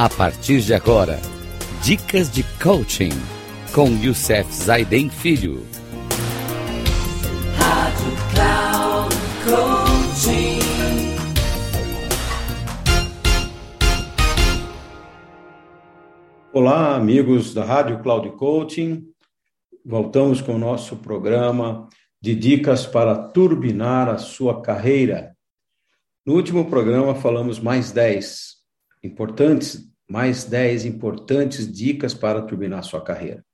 A partir de agora, dicas de coaching com Youssef Zaiden Filho. Rádio Cloud Coaching. Olá, amigos da Rádio Cloud Coaching. Voltamos com o nosso programa de dicas para turbinar a sua carreira. No último programa falamos mais 10 importantes, mais 10 importantes dicas para turbinar sua carreira.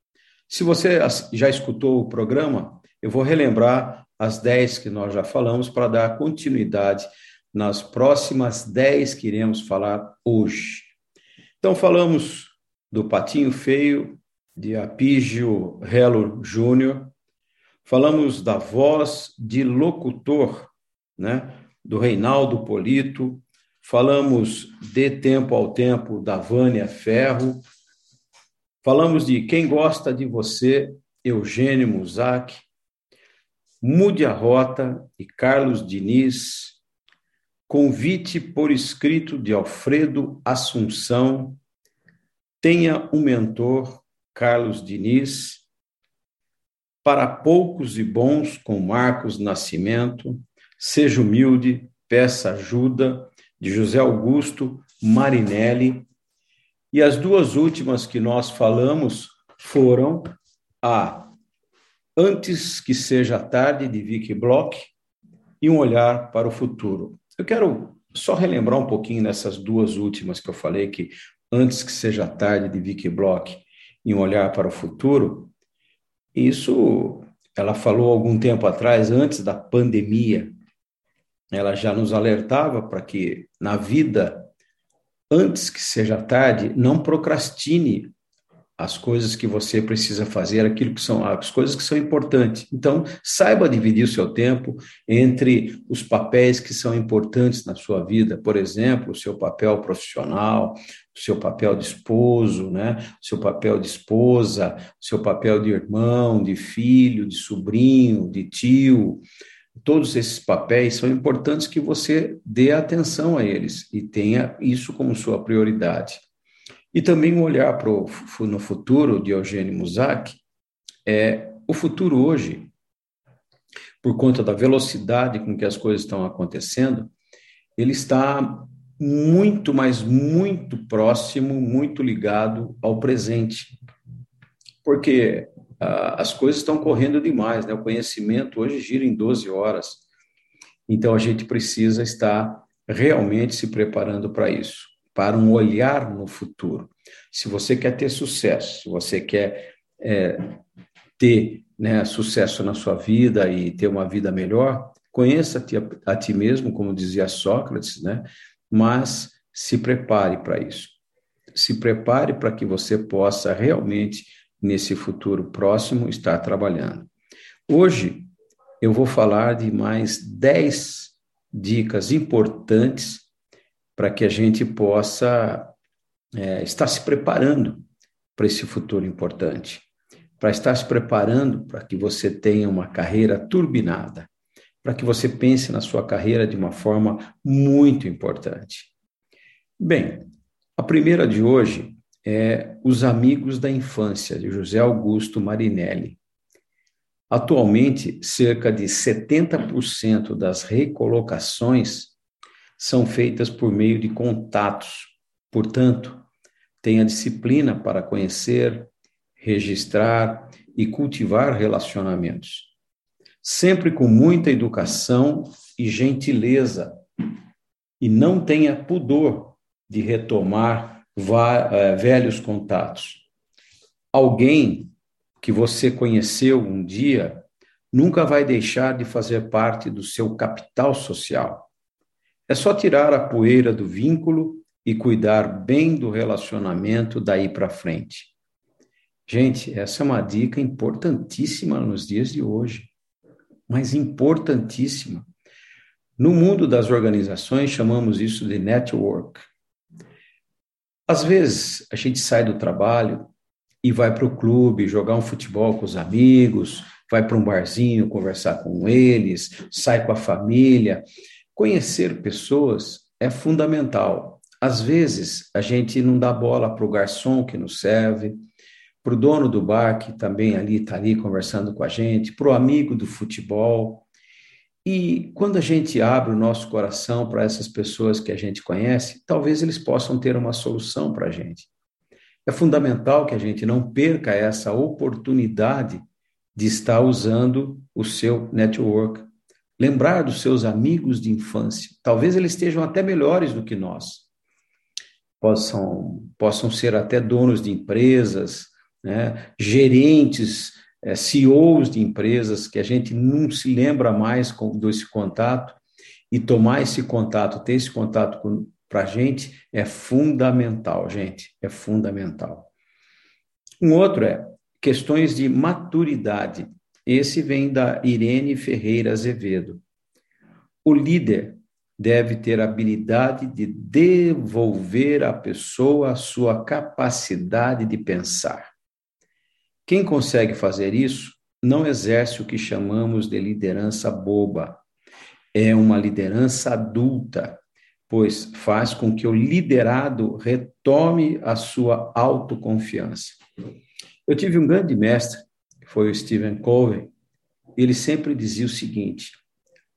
Se você já escutou o programa, eu vou relembrar as 10 que nós já falamos para dar continuidade nas próximas 10 que iremos falar hoje. Então falamos do Patinho Feio, de Apígio Relo Júnior, falamos da voz de locutor, né, do Reinaldo Polito, falamos de Tempo ao Tempo, da Vânia Ferro, falamos de Quem Gosta de Você, Eugênio Musac, Mude a Rota, e Carlos Diniz, Convite por escrito de Alfredo Assunção, Tenha um mentor, Carlos Diniz, Para poucos e bons, com Marcos Nascimento, Seja humilde, peça ajuda, de José Augusto Marinelli. E as duas últimas que nós falamos foram a Antes que seja tarde, de Vicky Bloch, e Um Olhar para o Futuro. Eu quero só relembrar um pouquinho nessas duas últimas que eu falei, que Antes que seja tarde, de Vicky Bloch, e Um Olhar para o Futuro. Isso ela falou algum tempo atrás, antes da pandemia, ela já nos alertava para que na vida, antes que seja tarde, não procrastine as coisas que você precisa fazer, aquilo que são as coisas que são importantes. Então, saiba dividir o seu tempo entre os papéis que são importantes na sua vida, por exemplo, o seu papel profissional, o seu papel de esposo, né? O seu papel de esposa, o seu papel de irmão, de filho, de sobrinho, de tio, todos esses papéis são importantes que você dê atenção a eles e tenha isso como sua prioridade. E também olhar para o no futuro de Eugênio Musac, é o futuro hoje, por conta da velocidade com que as coisas estão acontecendo, ele está muito, mas muito próximo, muito ligado ao presente. Porque as coisas estão correndo demais, né? O conhecimento hoje gira em 12 horas. Então a gente precisa estar realmente se preparando para isso, para um olhar no futuro. Se você quer ter sucesso, se você quer é, ter né, sucesso na sua vida e ter uma vida melhor, conheça-te a, a ti mesmo, como dizia Sócrates, né? Mas se prepare para isso. Se prepare para que você possa realmente nesse futuro próximo estar trabalhando. Hoje eu vou falar de mais 10 dicas importantes para que a gente possa é, estar se preparando para esse futuro importante, para estar se preparando para que você tenha uma carreira turbinada, para que você pense na sua carreira de uma forma muito importante. Bem, a primeira de hoje é Os Amigos da Infância, de José Augusto Marinelli. Atualmente, cerca de 70% das recolocações são feitas por meio de contatos. Portanto, tenha disciplina para conhecer, registrar e cultivar relacionamentos. Sempre com muita educação e gentileza. E não tenha pudor de retomar velhos contatos. Alguém que você conheceu um dia nunca vai deixar de fazer parte do seu capital social. É só tirar a poeira do vínculo e cuidar bem do relacionamento daí para frente. Gente, essa é uma dica importantíssima nos dias de hoje, mas importantíssima. No mundo das organizações, chamamos isso de network. Às vezes, a gente sai do trabalho e vai para o clube jogar um futebol com os amigos, vai para um barzinho conversar com eles, sai com a família. Conhecer pessoas é fundamental. Às vezes, a gente não dá bola para o garçom que nos serve, para o dono do bar que também ali está ali conversando com a gente, para o amigo do futebol. E quando a gente abre o nosso coração para essas pessoas que a gente conhece, talvez eles possam ter uma solução para a gente. É fundamental que a gente não perca essa oportunidade de estar usando o seu network. Lembrar dos seus amigos de infância. Talvez eles estejam até melhores do que nós. Possam, possam ser até donos de empresas, né, gerentes, é, CEOs de empresas, que a gente não se lembra mais com, desse contato, e tomar esse contato, ter esse contato para a gente é fundamental, gente, é fundamental. Um outro é questões de maturidade. Esse vem da Irene Ferreira Azevedo. O líder deve ter a habilidade de devolver à pessoa a sua capacidade de pensar. Quem consegue fazer isso não exerce o que chamamos de liderança boba. É uma liderança adulta, pois faz com que o liderado retome a sua autoconfiança. Eu tive um grande mestre, que foi o Stephen Covey, ele sempre dizia o seguinte: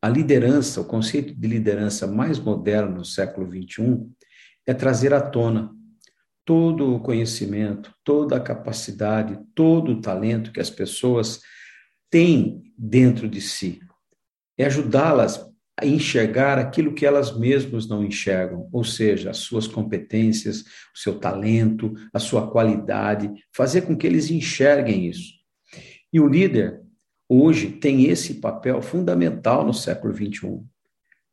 a liderança, o conceito de liderança mais moderno no século XXI, é trazer à tona todo o conhecimento, toda a capacidade, todo o talento que as pessoas têm dentro de si. É ajudá-las a enxergar aquilo que elas mesmas não enxergam, ou seja, as suas competências, o seu talento, a sua qualidade, fazer com que eles enxerguem isso. E o líder, hoje, tem esse papel fundamental no século XXI.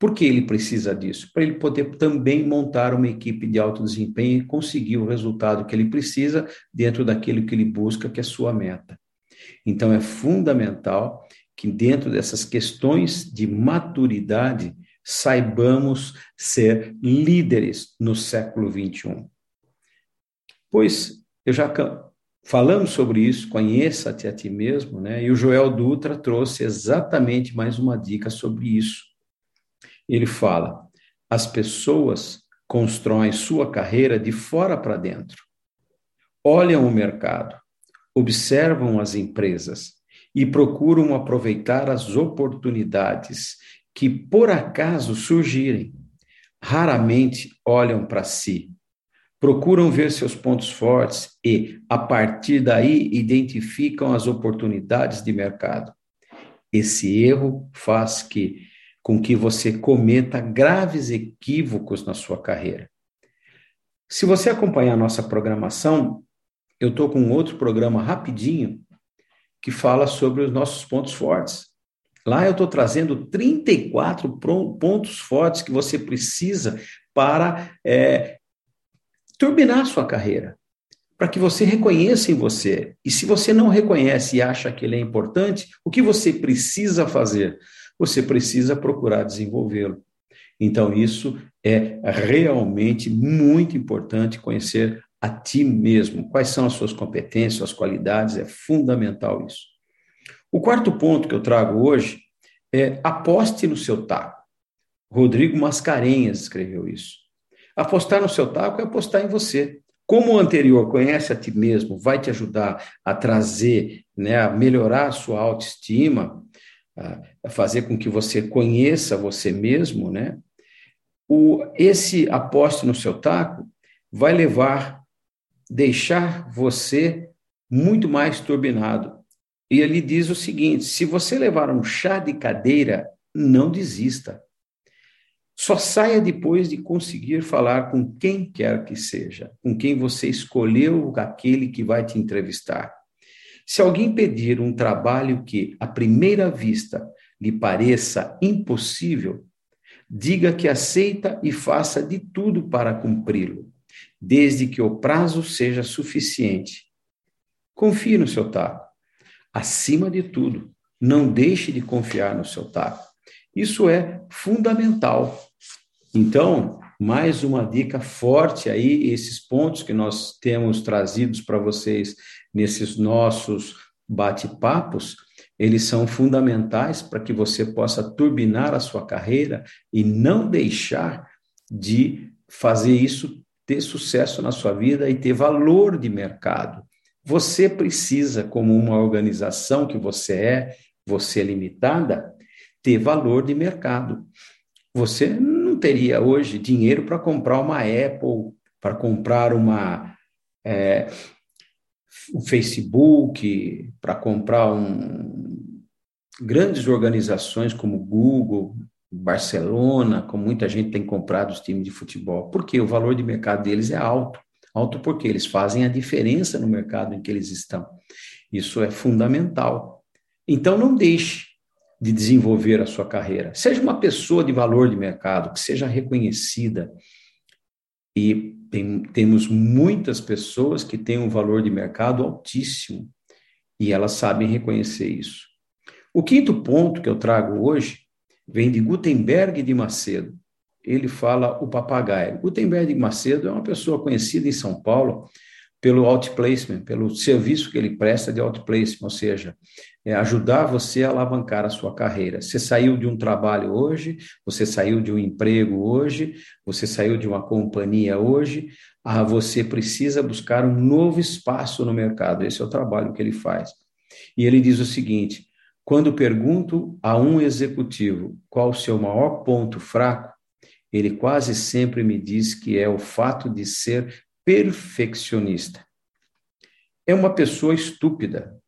Por que ele precisa disso? Para ele poder também montar uma equipe de alto desempenho e conseguir o resultado que ele precisa dentro daquilo que ele busca, que é sua meta. Então, é fundamental que, dentro dessas questões de maturidade, saibamos ser líderes no século XXI. Pois eu já falamos sobre isso, conheça-te a ti mesmo, né? E o Joel Dutra trouxe exatamente mais uma dica sobre isso. Ele fala: as pessoas constroem sua carreira de fora para dentro. Olham o mercado, observam as empresas e procuram aproveitar as oportunidades que por acaso surgirem. Raramente olham para si. Procuram ver seus pontos fortes e, a partir daí, identificam as oportunidades de mercado. Esse erro faz que com que você cometa graves equívocos na sua carreira. Se você acompanhar a nossa programação, eu estou com outro programa rapidinho que fala sobre os nossos pontos fortes. Lá eu estou trazendo 34 pontos fortes que você precisa para é, turbinar a sua carreira, para que você reconheça em você. E se você não reconhece e acha que ele é importante, o que você precisa fazer? Você precisa procurar desenvolvê-lo. Então, isso é realmente muito importante conhecer a ti mesmo. Quais são as suas competências, suas qualidades, é fundamental isso. O quarto ponto que eu trago hoje é aposte no seu taco. Rodrigo Mascarenhas escreveu isso. Apostar no seu taco é apostar em você. Como o anterior, conhece a ti mesmo, vai te ajudar a trazer, né, a melhorar a sua autoestima, a fazer com que você conheça você mesmo, né? O, esse aposte no seu taco vai levar, deixar você muito mais turbinado. E ele diz o seguinte: se você levar um chá de cadeira, não desista. Só saia depois de conseguir falar com quem quer que seja, com quem você escolheu aquele que vai te entrevistar. Se alguém pedir um trabalho que, à primeira vista, lhe pareça impossível, diga que aceita e faça de tudo para cumpri-lo, desde que o prazo seja suficiente. Confie no seu taco. Acima de tudo, não deixe de confiar no seu taco. Isso é fundamental. Então, mais uma dica forte aí, esses pontos que nós temos trazidos para vocês nesses nossos bate-papos, eles são fundamentais para que você possa turbinar a sua carreira e não deixar de fazer isso ter sucesso na sua vida e ter valor de mercado. Você precisa, como uma organização que você é, você é limitada, ter valor de mercado. Você não teria hoje dinheiro para comprar uma Apple, para comprar uma é, um Facebook, para comprar um, grandes organizações como Google, Barcelona, como muita gente tem comprado os times de futebol. Porque o valor de mercado deles é alto. Alto porque eles fazem a diferença no mercado em que eles estão. Isso é fundamental. Então, não deixe de desenvolver a sua carreira. Seja uma pessoa de valor de mercado, que seja reconhecida. E tem, temos muitas pessoas que têm um valor de mercado altíssimo e elas sabem reconhecer isso. O quinto ponto que eu trago hoje vem de Gutenberg de Macedo. Ele fala o papagaio. Gutenberg de Macedo é uma pessoa conhecida em São Paulo pelo outplacement, pelo serviço que ele presta de outplacement, ou seja, é ajudar você a alavancar a sua carreira. Você saiu de um trabalho hoje, você saiu de um emprego hoje, você saiu de uma companhia hoje, ah, você precisa buscar um novo espaço no mercado. Esse é o trabalho que ele faz. E ele diz o seguinte: quando pergunto a um executivo qual o seu maior ponto fraco, ele quase sempre me diz que é o fato de ser perfeccionista. É uma pessoa estúpida.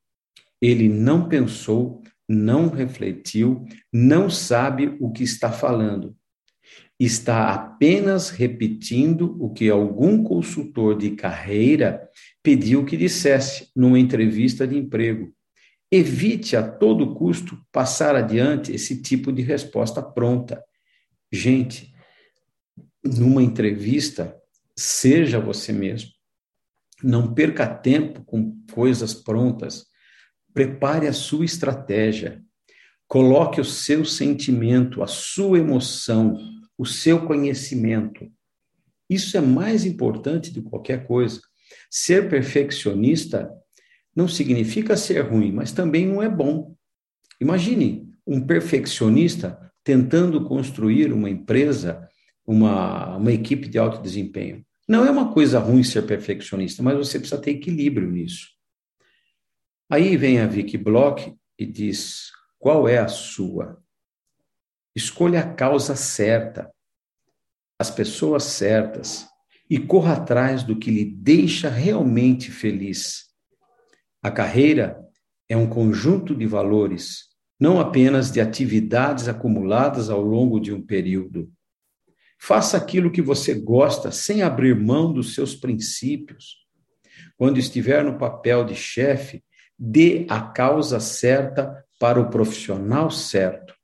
Ele não pensou, não refletiu, não sabe o que está falando. Está apenas repetindo o que algum consultor de carreira pediu que dissesse numa entrevista de emprego. Evite a todo custo passar adiante esse tipo de resposta pronta. Gente, numa entrevista, seja você mesmo. Não perca tempo com coisas prontas. Prepare a sua estratégia. Coloque o seu sentimento, a sua emoção, o seu conhecimento. Isso é mais importante de qualquer coisa. Ser perfeccionista não significa ser ruim, mas também não é bom. Imagine um perfeccionista tentando construir uma empresa, uma, uma equipe de alto desempenho. Não é uma coisa ruim ser perfeccionista, mas você precisa ter equilíbrio nisso. Aí vem a Vicky Block e diz: qual é a sua? Escolha a causa certa, as pessoas certas e corra atrás do que lhe deixa realmente feliz. A carreira é um conjunto de valores, não apenas de atividades acumuladas ao longo de um período. Faça aquilo que você gosta sem abrir mão dos seus princípios. Quando estiver no papel de chefe, dê a causa certa para o profissional certo.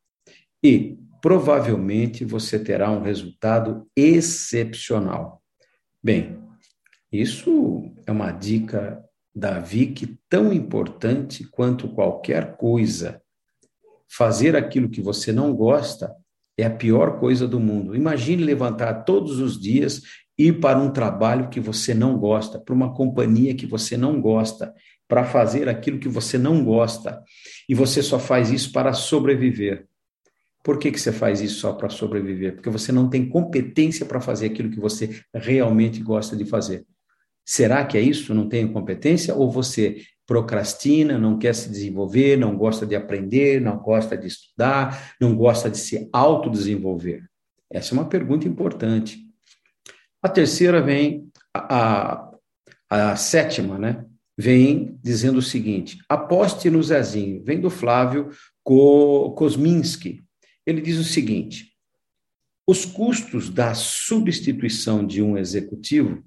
E provavelmente você terá um resultado excepcional. Bem, isso é uma dica Davi que tão importante quanto qualquer coisa. Fazer aquilo que você não gosta é a pior coisa do mundo. Imagine levantar todos os dias, ir para um trabalho que você não gosta, para uma companhia que você não gosta, para fazer aquilo que você não gosta, e você só faz isso para sobreviver. Por que, que você faz isso só para sobreviver? Porque você não tem competência para fazer aquilo que você realmente gosta de fazer. Será que é isso? Não tem competência? Ou você procrastina, não quer se desenvolver, não gosta de aprender, não gosta de estudar, não gosta de se autodesenvolver? Essa é uma pergunta importante. A terceira vem, a, a, a sétima, né? Vem dizendo o seguinte: aposte no Zezinho. Vem do Flávio Kosminski. Ele diz o seguinte: os custos da substituição de um executivo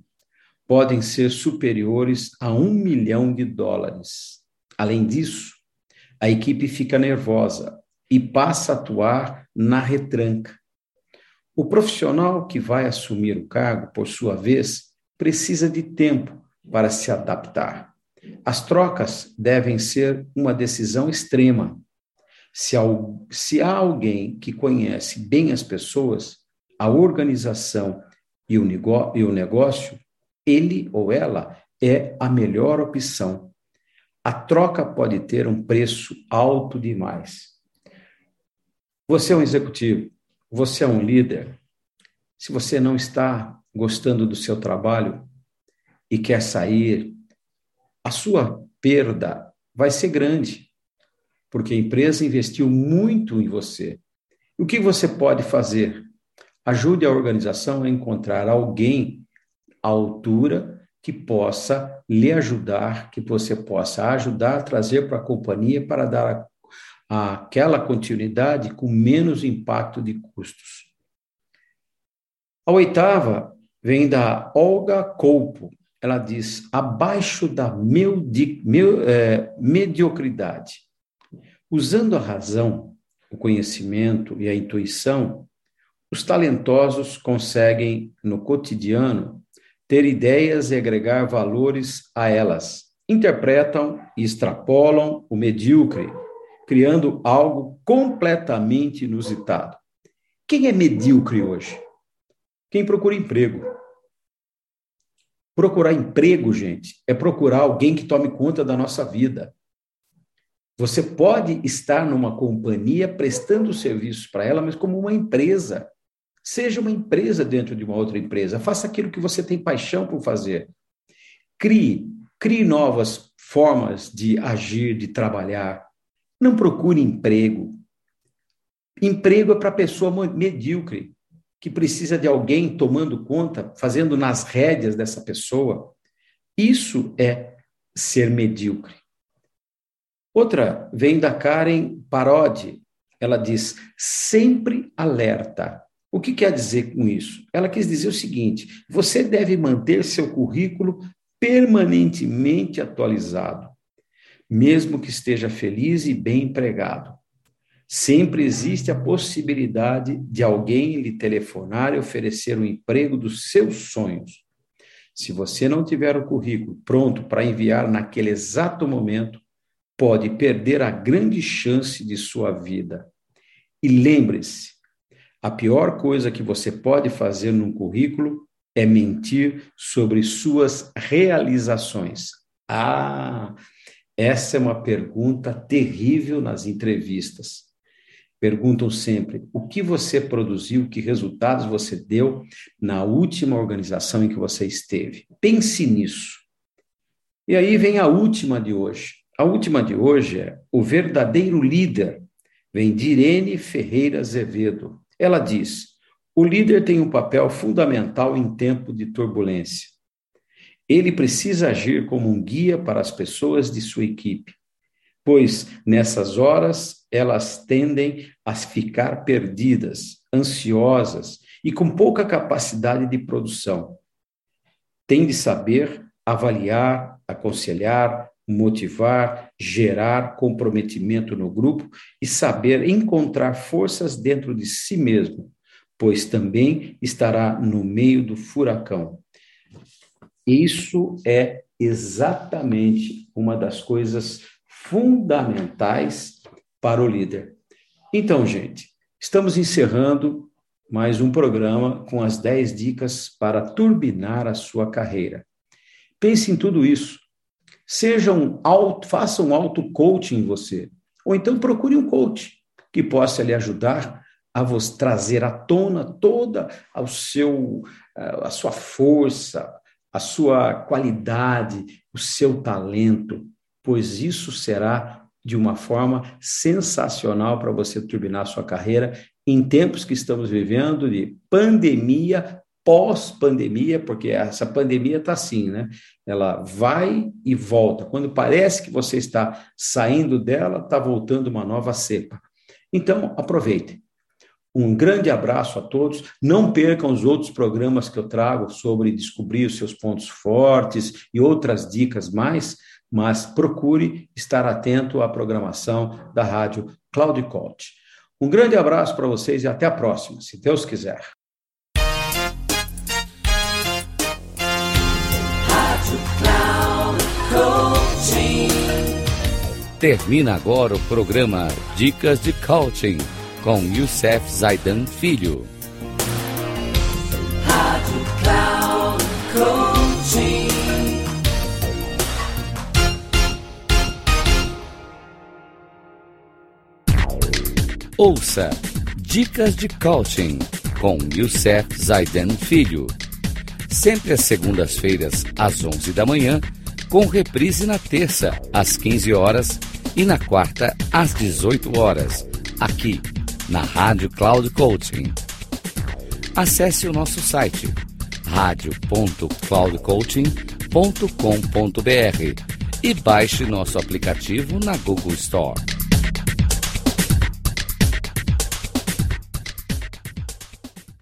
podem ser superiores a um milhão de dólares. Além disso, a equipe fica nervosa e passa a atuar na retranca. O profissional que vai assumir o cargo, por sua vez, precisa de tempo para se adaptar. As trocas devem ser uma decisão extrema. Se, se há alguém que conhece bem as pessoas, a organização e o, negócio, ele ou ela é a melhor opção. A troca pode ter um preço alto demais. Você é um executivo, você é um líder. Se você não está gostando do seu trabalho e quer sair, a sua perda vai ser grande, porque a empresa investiu muito em você. O que você pode fazer? Ajude a organização a encontrar alguém altura que possa lhe ajudar, que você possa ajudar a trazer para a companhia para dar aquela continuidade com menos impacto de custos. A oitava vem da Olga Colpo. Ela diz: abaixo da meu, meu, é, mediocridade. Usando a razão, o conhecimento e a intuição, os talentosos conseguem, no cotidiano, ter ideias e agregar valores a elas. Interpretam e extrapolam o medíocre, criando algo completamente inusitado. Quem é medíocre hoje? Quem procura emprego. Procurar emprego, gente, é procurar alguém que tome conta da nossa vida. Você pode estar numa companhia prestando serviços para ela, mas como uma empresa. Seja uma empresa dentro de uma outra empresa. Faça aquilo que você tem paixão por fazer. Crie, crie novas formas de agir, de trabalhar. Não procure emprego. Emprego é para pessoa medíocre, que precisa de alguém tomando conta, fazendo nas rédeas dessa pessoa. Isso é ser medíocre. Outra vem da Karen Parodi. Ela diz: sempre alerta. O que quer dizer com isso? Ela quis dizer o seguinte: você deve manter seu currículo permanentemente atualizado mesmo que esteja feliz e bem empregado. Sempre existe a possibilidade de alguém lhe telefonar e oferecer o emprego dos seus sonhos. Se você não tiver o currículo pronto para enviar naquele exato momento, pode perder a grande chance de sua vida. E lembre-se, a pior coisa que você pode fazer num currículo é mentir sobre suas realizações. Ah, essa é uma pergunta terrível nas entrevistas. Perguntam sempre o que você produziu, que resultados você deu na última organização em que você esteve. Pense nisso. E aí vem a última de hoje. A última de hoje é o verdadeiro líder. Vem de Irene Ferreira Azevedo. Ela diz: o líder tem um papel fundamental em tempo de turbulência. Ele precisa agir como um guia para as pessoas de sua equipe, pois nessas horas elas tendem a ficar perdidas, ansiosas e com pouca capacidade de produção. Tem de saber avaliar, aconselhar, motivar, gerar comprometimento no grupo e saber encontrar forças dentro de si mesmo, pois também estará no meio do furacão. Isso é exatamente uma das coisas fundamentais para o líder. Então, gente, estamos encerrando mais um programa com as 10 dicas para turbinar a sua carreira. Pense em tudo isso. Seja um auto, faça um auto-coaching em você. Ou então procure um coach que possa lhe ajudar a vos trazer à tona toda o seu, a sua força, a sua qualidade, o seu talento, pois isso será de uma forma sensacional para você turbinar sua carreira em tempos que estamos vivendo de pandemia, pós-pandemia, porque essa pandemia está assim, né? Ela vai e volta. Quando parece que você está saindo dela, está voltando uma nova cepa. Então, aproveite. Um grande abraço a todos. Não percam os outros programas que eu trago sobre descobrir os seus pontos fortes e outras dicas mais, mas procure estar atento à programação da Rádio Cloud Coach. Um grande abraço para vocês e até a próxima, se Deus quiser. Termina agora o programa Dicas de Coaching com Youssef Zaidan Filho. Rádio Cloud Coaching. Ouça Dicas de Coaching com Youssef Zaidan Filho sempre às segundas-feiras, às 11 da manhã, com reprise na terça, às 15 horas e na quarta, às 18 horas, aqui na Rádio Cloud Coaching. Acesse o nosso site radio.cloudcoaching.com.br e baixe nosso aplicativo na Google Store.